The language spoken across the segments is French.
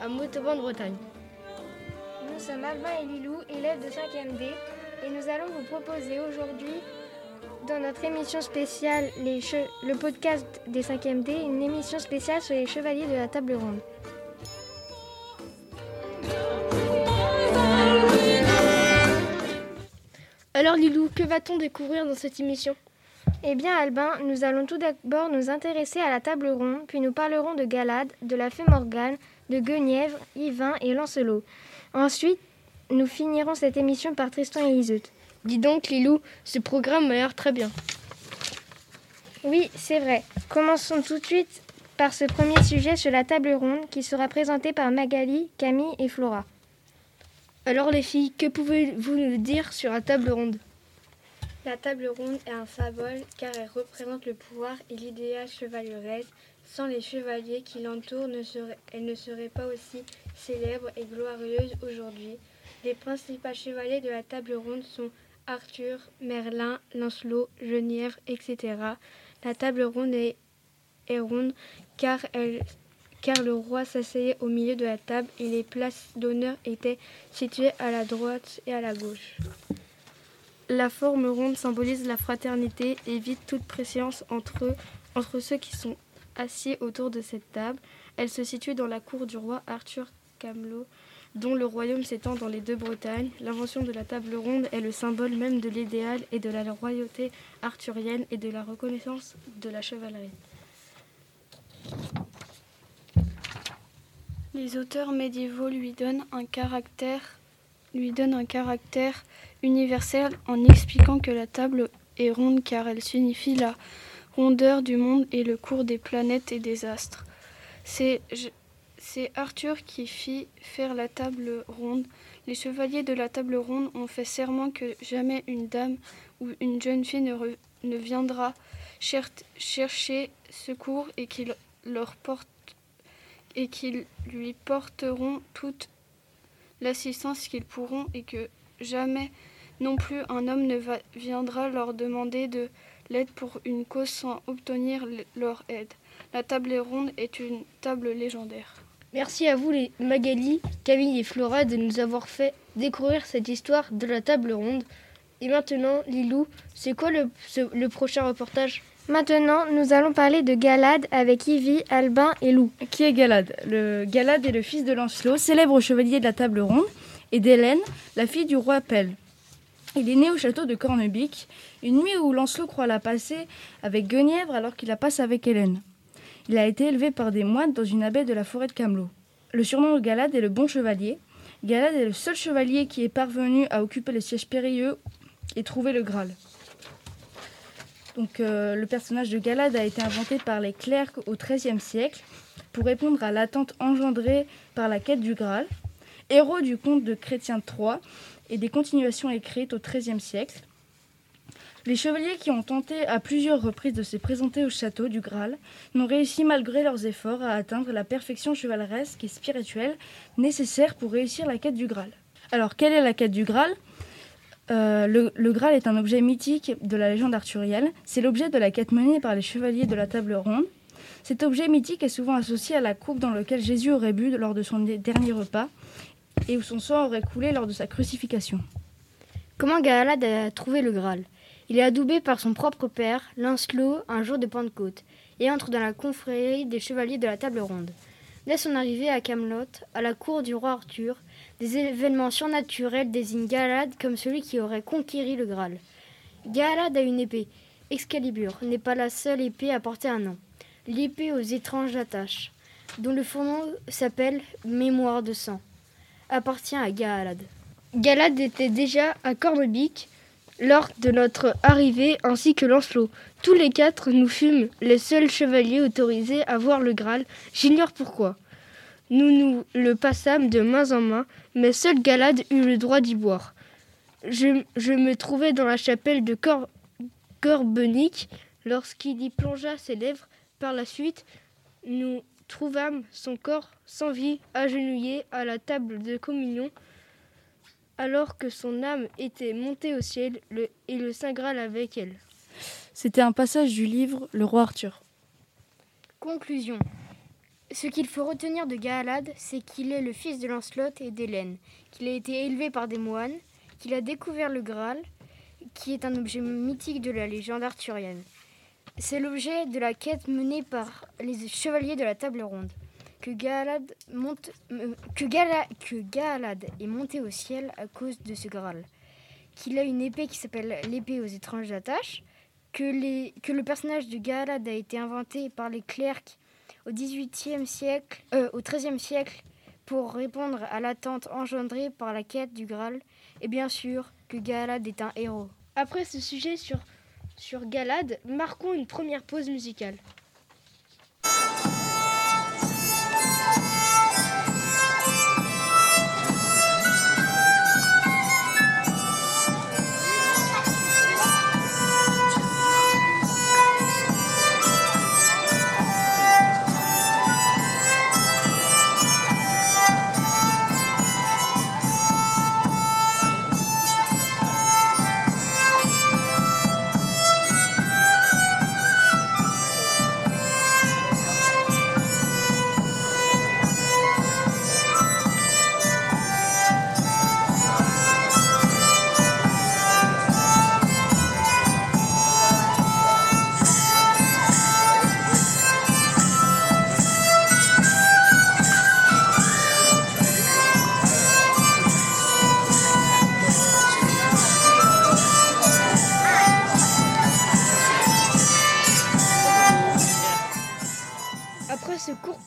À Montauban-Bretagne. Nous sommes Albin et Lilou, élèves de 5e D, et nous allons vous proposer aujourd'hui, dans notre émission spéciale, les che- le podcast des 5e D, une émission spéciale sur les chevaliers de la table ronde. Alors Lilou, que va-t-on découvrir dans cette émission? Eh bien, Albin, nous allons tout d'abord nous intéresser à la table ronde, puis nous parlerons de Galade, de la fée Morgane, de Guenièvre, Yvain et Lancelot. Ensuite, nous finirons cette émission par Tristan et Iseut. Dis donc Lilou, ce programme m'a l'air très bien. Oui, c'est vrai. Commençons tout de suite par ce premier sujet sur la table ronde qui sera présenté par Magali, Camille et Flora. Alors les filles, que pouvez-vous nous dire sur la table ronde? La table ronde est un symbole car elle représente le pouvoir et l'idéal chevaleresque. Sans les chevaliers qui l'entourent, elle ne serait pas aussi célèbre et glorieuse aujourd'hui. Les principaux chevaliers de la table ronde sont Arthur, Merlin, Lancelot, Genièvre, etc. La table ronde est, ronde car, le roi s'asseyait au milieu de la table et les places d'honneur étaient situées à la droite et à la gauche. La forme ronde symbolise la fraternité et évite toute préséance entre ceux qui sont assis autour de cette table. Elle se situe dans la cour du roi Arthur Camelot, dont le royaume s'étend dans les deux Bretagnes. L'invention de la table ronde est le symbole même de l'idéal et de la royauté arthurienne et de la reconnaissance de la chevalerie. Les auteurs médiévaux lui donnent un caractère, lui donnent un caractère universel en expliquant que la table est ronde car elle signifie la rondeur du monde et le cours des planètes et des astres. C'est Arthur qui fit faire la table ronde. Les chevaliers de la table ronde ont fait serment que jamais une dame ou une jeune fille ne, ne viendra cher- chercher secours et qu'ils leur portent et qu'ils lui porteront toute l'assistance qu'ils pourront et que jamais non plus un homme ne viendra leur demander de l'aide pour une cause sans obtenir leur aide. La table ronde est une table légendaire. Merci à vous les Magali, Camille et Flora de nous avoir fait découvrir cette histoire de la table ronde. Et maintenant, Lilou, c'est quoi le, ce- le prochain reportage? Maintenant, nous allons parler de Galade avec Ivy, Albin et Lou. Qui est Galade Le Galade est le fils de Lancelot, célèbre chevalier de la table ronde, et d'Hélène, la fille du roi Pelle. Il est né au château de Cornebic, une nuit où Lancelot croit la passer avec Guenièvre alors qu'il la passe avec Hélène. Il a été élevé par des moines dans une abbaye de la forêt de Camelot. Le surnom de Galade est le bon chevalier. Galade est le seul chevalier qui est parvenu à occuper le siège périlleux et trouver le Graal. Donc, euh, le personnage de Galade a été inventé par les clercs au XIIIe siècle pour répondre à l'attente engendrée par la quête du Graal. Héros du conte de Chrétien III et des continuations écrites au XIIIe siècle. Les chevaliers qui ont tenté à plusieurs reprises de se présenter au château du Graal n'ont réussi malgré leurs efforts à atteindre la perfection chevaleresque et spirituelle nécessaire pour réussir la quête du Graal. Alors, quelle est la quête du Graal? Euh, le, le Graal est un objet mythique de la légende arthurienne. C'est l'objet de la quête menée par les chevaliers de la table ronde. Cet objet mythique est souvent associé à la coupe dans laquelle Jésus aurait bu lors de son dernier repas et où son sang aurait coulé lors de sa crucifixion. Comment Galad a trouvé le Graal? Il est adoubé par son propre père, Lancelot, un jour de Pentecôte, et entre dans la confrérie des chevaliers de la table ronde. Dès son arrivée à Camelot, à la cour du roi Arthur, des événements surnaturels désignent Galad comme celui qui aurait conquéri le Graal. Galad a une épée. Excalibur n'est pas la seule épée à porter un nom. L'épée aux étranges attaches, dont le fourneau s'appelle Mémoire de sang, appartient à Galad. Galad était déjà à Cornebic lors de notre arrivée ainsi que Lancelot. Tous les quatre, nous fûmes les seuls chevaliers autorisés à voir le Graal. J'ignore pourquoi. Nous nous le passâmes de main en main, mais seul Galad eut le droit d'y boire. Je, me trouvais dans la chapelle de Cor Corbenic lorsqu'il y plongea ses lèvres. Par la suite, nous trouvâmes son corps sans vie, agenouillé à la table de communion, alors que son âme était montée au ciel le, et le Saint Graal avec elle. C'était un passage du livre Le roi Arthur. Conclusion. Ce qu'il faut retenir de Galad, c'est qu'il est le fils de Lancelot et d'Hélène, qu'il a été élevé par des moines, qu'il a découvert le Graal, qui est un objet mythique de la légende arthurienne. C'est l'objet de la quête menée par les chevaliers de la table ronde. Que Galad, monte, euh, que, Gala, que Galad est monté au ciel à cause de ce Graal. Qu'il a une épée qui s'appelle l'épée aux étranges attaches. Que le personnage de Galad a été inventé par les clercs au XVIIIe siècle, euh, au XIIIe siècle, pour répondre à l'attente engendrée par la quête du Graal. Et bien sûr que Galad est un héros. Après ce sujet sur, sur Galad, marquons une première pause musicale.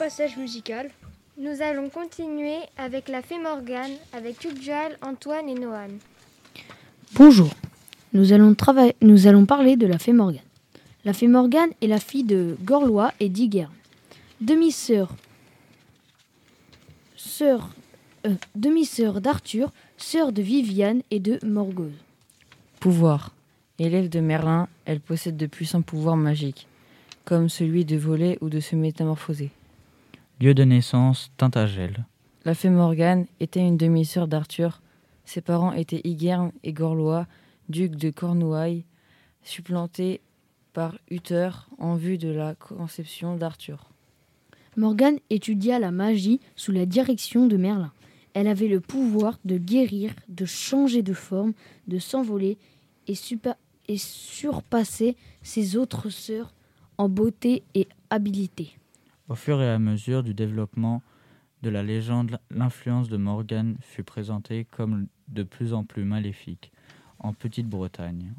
Passage musical, Nous allons continuer avec la fée Morgane, avec Udjal, Antoine et Noan. Bonjour, nous allons, trava- nous allons parler de la fée Morgane. La fée Morgane est la fille de Gorlois et d'Iguerne, demi-sœur sœur, euh, demi-sœur d'Arthur, sœur de Viviane et de Morgause. Pouvoir. Élève de Merlin, elle possède de puissants pouvoirs magiques, comme celui de voler ou de se métamorphoser. Lieu de naissance, Tintagel. La fée Morgane était une demi-sœur d'Arthur. Ses parents étaient Ygerne et Gorlois, ducs de Cornouailles, supplantés par Uther en vue de la conception d'Arthur. Morgane étudia la magie sous la direction de Merlin. Elle avait le pouvoir de guérir, de changer de forme, de s'envoler et, et surpasser ses autres sœurs en beauté et habileté. Au fur et à mesure du développement de la légende, l'influence de Morgane fut présentée comme de plus en plus maléfique en Petite-Bretagne.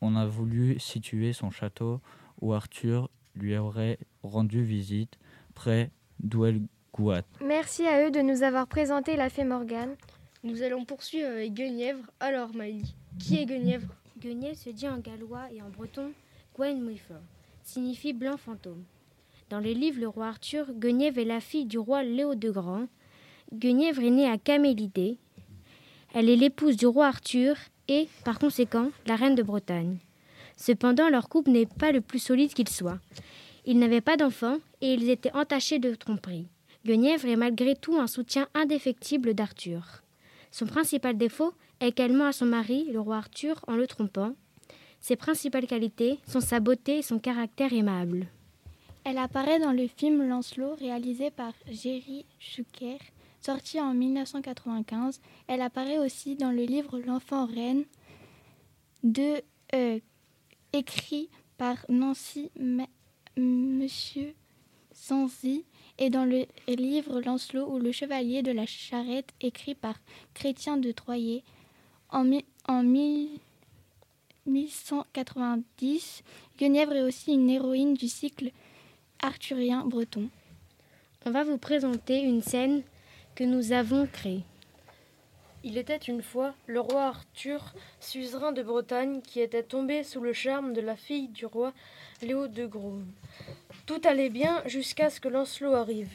On a voulu situer son château où Arthur lui aurait rendu visite près d'Ouelgouat. Merci à eux de nous avoir présenté la fée Morgane. nous allons poursuivre avec Guenièvre. Alors, Maïli, qui est Guenièvre? Guenièvre se dit en gallois et en breton Gwenwyfer, signifie blanc fantôme. Dans les livres Le roi Arthur, Guenièvre est la fille du roi Léo de Grand. Guenièvre est née à Camélidée. Elle est l'épouse du roi Arthur et, par conséquent, la reine de Bretagne. Cependant, leur couple n'est pas le plus solide qu'il soit. Ils n'avaient pas d'enfants et ils étaient entachés de tromperie. Guenièvre est malgré tout un soutien indéfectible d'Arthur. Son principal défaut est qu'elle ment à son mari, le roi Arthur, en le trompant. Ses principales qualités sont sa beauté et son caractère aimable. Elle apparaît dans le film Lancelot réalisé par Jerry Schucker, sorti en 1995. Elle apparaît aussi dans le livre L'enfant reine, de, euh, écrit par Nancy Ma- Monsieur Sanzy, et dans le livre Lancelot ou le chevalier de la charrette, écrit par Chrétien de Troyes en, en mille- 1190. Guenièvre est aussi une héroïne du cycle arthurien breton. On va vous présenter une scène que nous avons créée. Il était une fois le roi Arthur, suzerain de Bretagne, qui était tombé sous le charme de la fille du roi Léo de Gros. Tout allait bien jusqu'à ce que Lancelot arrive.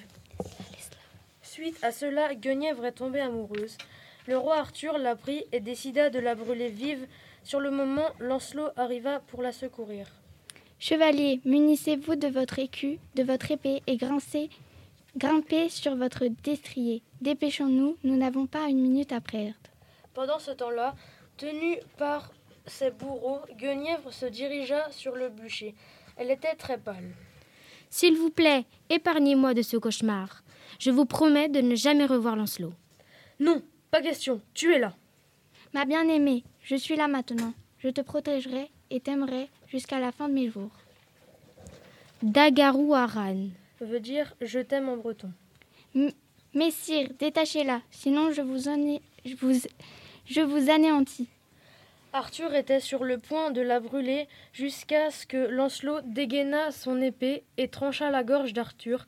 Suite à cela, Guenièvre est tombée amoureuse. Le roi Arthur la prit et décida de la brûler vive. Sur le moment, Lancelot arriva pour la secourir. Chevalier, munissez-vous de votre écu, de votre épée et grincez, grimpez sur votre destrier. Dépêchons-nous, nous n'avons pas une minute à perdre. Pendant ce temps-là, tenu par ses bourreaux, Guenièvre se dirigea sur le bûcher. Elle était très pâle. S'il vous plaît, épargnez-moi de ce cauchemar. Je vous promets de ne jamais revoir Lancelot. Non, pas question, tu es là. Ma bien-aimée, je suis là maintenant. Je te protégerai et t'aimerai jusqu'à la fin de mes jours. Dagarou Aran veut dire je t'aime en breton. Messire, détachez-la, sinon je vous, je vous, je vous anéantis. Arthur était sur le point de la brûler jusqu'à ce que Lancelot dégaina son épée et trancha la gorge d'Arthur.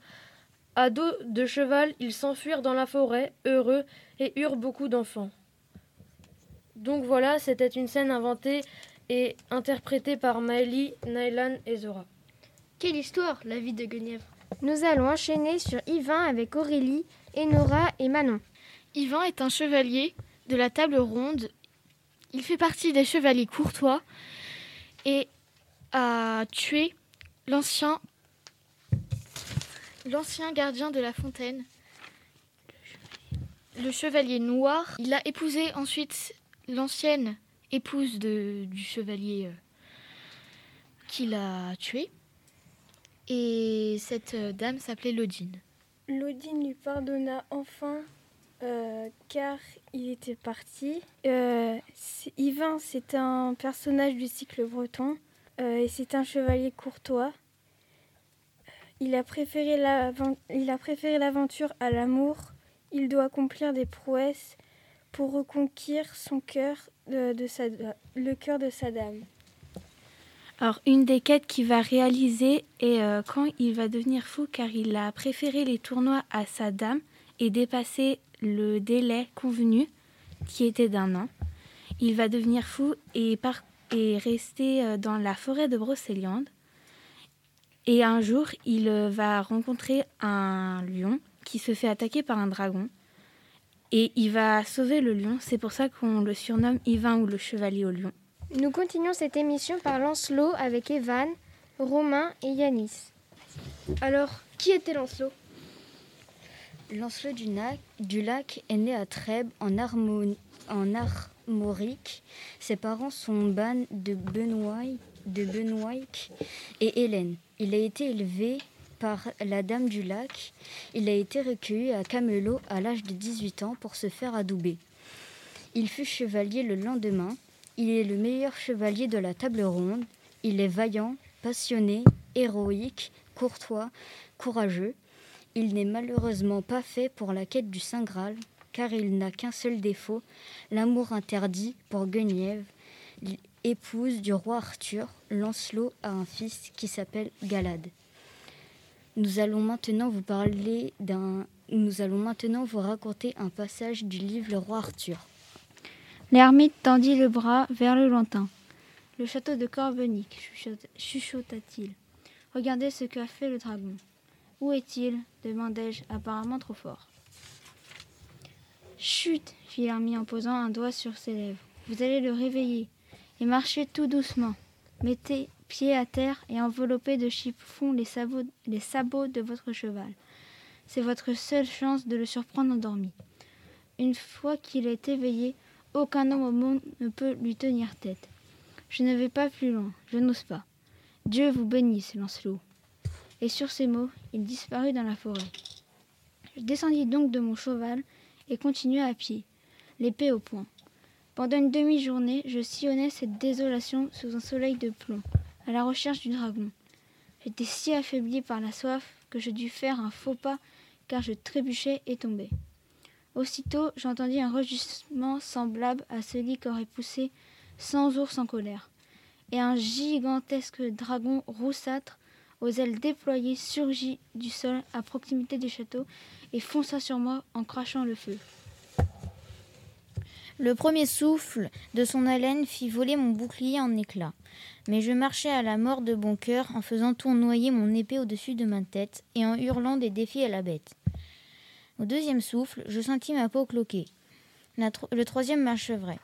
À dos de cheval, ils s'enfuirent dans la forêt, heureux, et eurent beaucoup d'enfants. Donc voilà, c'était une scène inventée et interprétée par Maëlie, Nylan et Zora. Quelle histoire, la vie de Guenièvre Nous allons enchaîner sur Yvain avec Aurélie, Enora et Manon. Yvain est un chevalier de la table ronde. Il fait partie des chevaliers courtois et a tué l'ancien l'ancien gardien de la fontaine, le chevalier noir. Il a épousé ensuite l'ancienne épouse de, du chevalier euh, qu'il a tué. Et cette euh, dame s'appelait Lodine. Lodine lui pardonna enfin euh, car il était parti. Euh, Yvain, c'est un personnage du cycle breton et c'est un chevalier courtois. Il a préféré l'aventure à l'amour. Il doit accomplir des prouesses pour reconquérir son cœur de, sa, le cœur de sa dame. Alors, une des quêtes qu'il va réaliser est euh, quand il va devenir fou car il a préféré les tournois à sa dame et dépassé le délai convenu qui était d'un an. Il va devenir fou et, par et rester euh, dans la forêt de Brocéliande. Et un jour, il euh, va rencontrer un lion qui se fait attaquer par un dragon. Et il va sauver le lion. C'est pour ça qu'on le surnomme Yvain ou le chevalier au lion. Nous continuons cette émission par Lancelot avec Evan, Romain et Yanis. Alors, qui était Lancelot? Lancelot du, du, lac est né à Trèbes en, en Armorique. Ses parents sont Ban de Benoît, de Benoît et Hélène. Il a été élevé par la Dame du Lac. Il a été recueilli à Camelot à l'âge de 18 ans pour se faire adouber. Il fut chevalier le lendemain. Il est le meilleur chevalier de la table ronde. Il est vaillant, passionné, héroïque, courtois, courageux. Il n'est malheureusement pas fait pour la quête du Saint Graal, car il n'a qu'un seul défaut, l'amour interdit pour Guenièvre, épouse du roi Arthur, Lancelot a un fils qui s'appelle Galad. Nous allons maintenant vous raconter un passage du livre Le roi Arthur. L'ermite tendit le bras vers le lointain. Le château de Corbenic, chuchota-t-il. Regardez ce qu'a fait le dragon. Où est-il? demandai-je, apparemment trop fort. Chut fit l'ermite en posant un doigt sur ses lèvres. Vous allez le réveiller et marchez tout doucement. Mettez pied à terre et enveloppez de chiffon les sabots, les sabots de votre cheval. C'est votre seule chance de le surprendre endormi. Une fois qu'il est éveillé, aucun homme au monde ne peut lui tenir tête. Je ne vais pas plus loin, je n'ose pas. Dieu vous bénisse, Lancelot. Et sur ces mots, il disparut dans la forêt. Je descendis donc de mon cheval et continuai à pied, l'épée au poing. Pendant une demi-journée, je sillonnais cette désolation sous un soleil de plomb, à la recherche du dragon. J'étais si affaibli par la soif que je dus faire un faux pas car je trébuchais et tombais. Aussitôt, j'entendis un rugissement semblable à celui qu'aurait poussé cent ours en colère, et un gigantesque dragon roussâtre, aux ailes déployées, surgit du sol à proximité du château et fonça sur moi en crachant le feu. Le premier souffle de son haleine fit voler mon bouclier en éclats. Mais je marchais à la mort de bon cœur en faisant tournoyer mon épée au-dessus de ma tête et en hurlant des défis à la bête. Au deuxième souffle, je sentis ma peau cloquer. le troisième m'achèverait.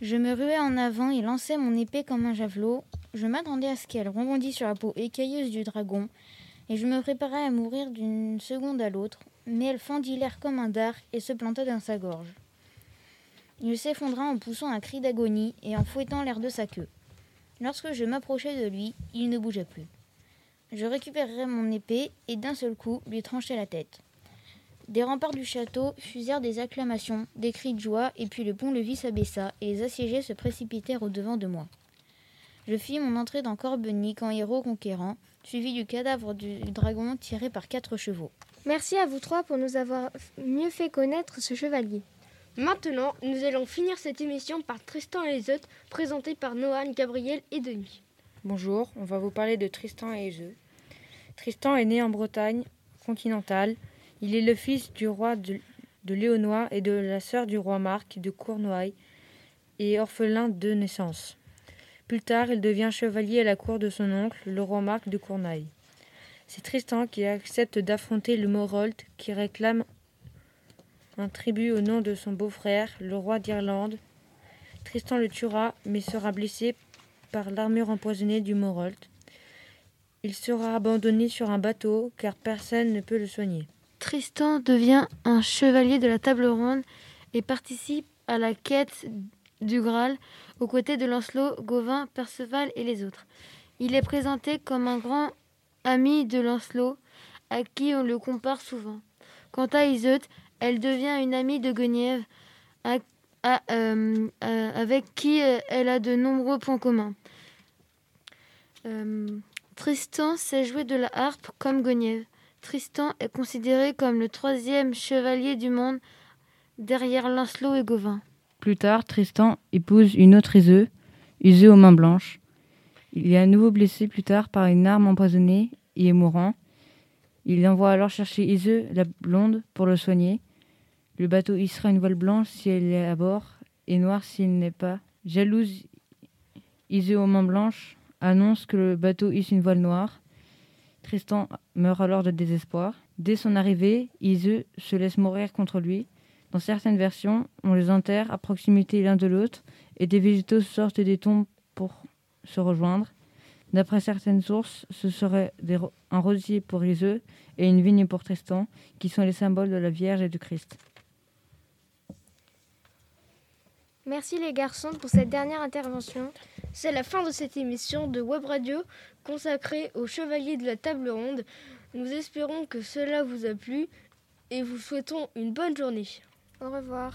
Je me ruai en avant et lançai mon épée comme un javelot. je m'attendais à ce qu'elle rebondisse sur la peau écailleuse du dragon, et je me préparais à mourir d'une seconde à l'autre, mais elle fendit l'air comme un dard et se planta dans sa gorge. Il s'effondra en poussant un cri d'agonie et en fouettant l'air de sa queue. Lorsque je m'approchai de lui, il ne bougeait plus. Je récupérai mon épée et d'un seul coup lui tranchai la tête. Des remparts du château fusèrent des acclamations, des cris de joie, et puis le pont-levis s'abaissa, et les assiégés se précipitèrent au-devant de moi. Je fis mon entrée dans Corbenic en héros conquérant, suivi du cadavre du dragon tiré par quatre chevaux. Merci à vous trois pour nous avoir mieux fait connaître ce chevalier. Maintenant, nous allons finir cette émission par Tristan et Iseut, présenté par Noan, Gabriel et Denis. Bonjour, on va vous parler de Tristan et Iseut. Tristan est né en Bretagne continentale. Il est le fils du roi de, de et de la sœur du roi Marc de Cournoy et orphelin de naissance. Plus tard, il devient chevalier à la cour de son oncle, le roi Marc de Cournoy. C'est Tristan qui accepte d'affronter le Morolt qui réclame un tribut au nom de son beau-frère, le roi d'Irlande. Tristan le tuera, mais sera blessé par l'armure empoisonnée du Morolt. Il sera abandonné sur un bateau, car personne ne peut le soigner. Tristan devient un chevalier de la table ronde et participe à la quête du Graal aux côtés de Lancelot, Gauvin, Perceval et les autres. Il est présenté comme un grand ami de Lancelot, à qui on le compare souvent. Quant à Iseut, elle devient une amie de Guenièvre, euh, avec qui euh, elle a de nombreux points communs. Euh, Tristan sait jouer de la harpe comme Guenièvre. Tristan est considéré comme le troisième chevalier du monde derrière Lancelot et Gauvin. Plus tard, Tristan épouse une autre Iseux, Iseux aux mains blanches. Il est à nouveau blessé plus tard par une arme empoisonnée et est mourant. Il envoie alors chercher Iseux, la blonde, pour le soigner. Le bateau hissera une voile blanche si elle est à bord et noire s'il n'est pas. Jalouse, Iseux aux mains blanches annonce que le bateau hisse une voile noire. Tristan meurt alors de désespoir. Dès son arrivée, Iseux se laisse mourir contre lui. Dans certaines versions, on les enterre à proximité l'un de l'autre et des végétaux sortent des tombes pour se rejoindre. D'après certaines sources, ce serait un rosier pour Iseux et une vigne pour Tristan, qui sont les symboles de la Vierge et du Christ. Merci les garçons pour cette dernière intervention. C'est la fin de cette émission de Web Radio consacrée aux chevaliers de la table ronde. Nous espérons que cela vous a plu et vous souhaitons une bonne journée. Au revoir.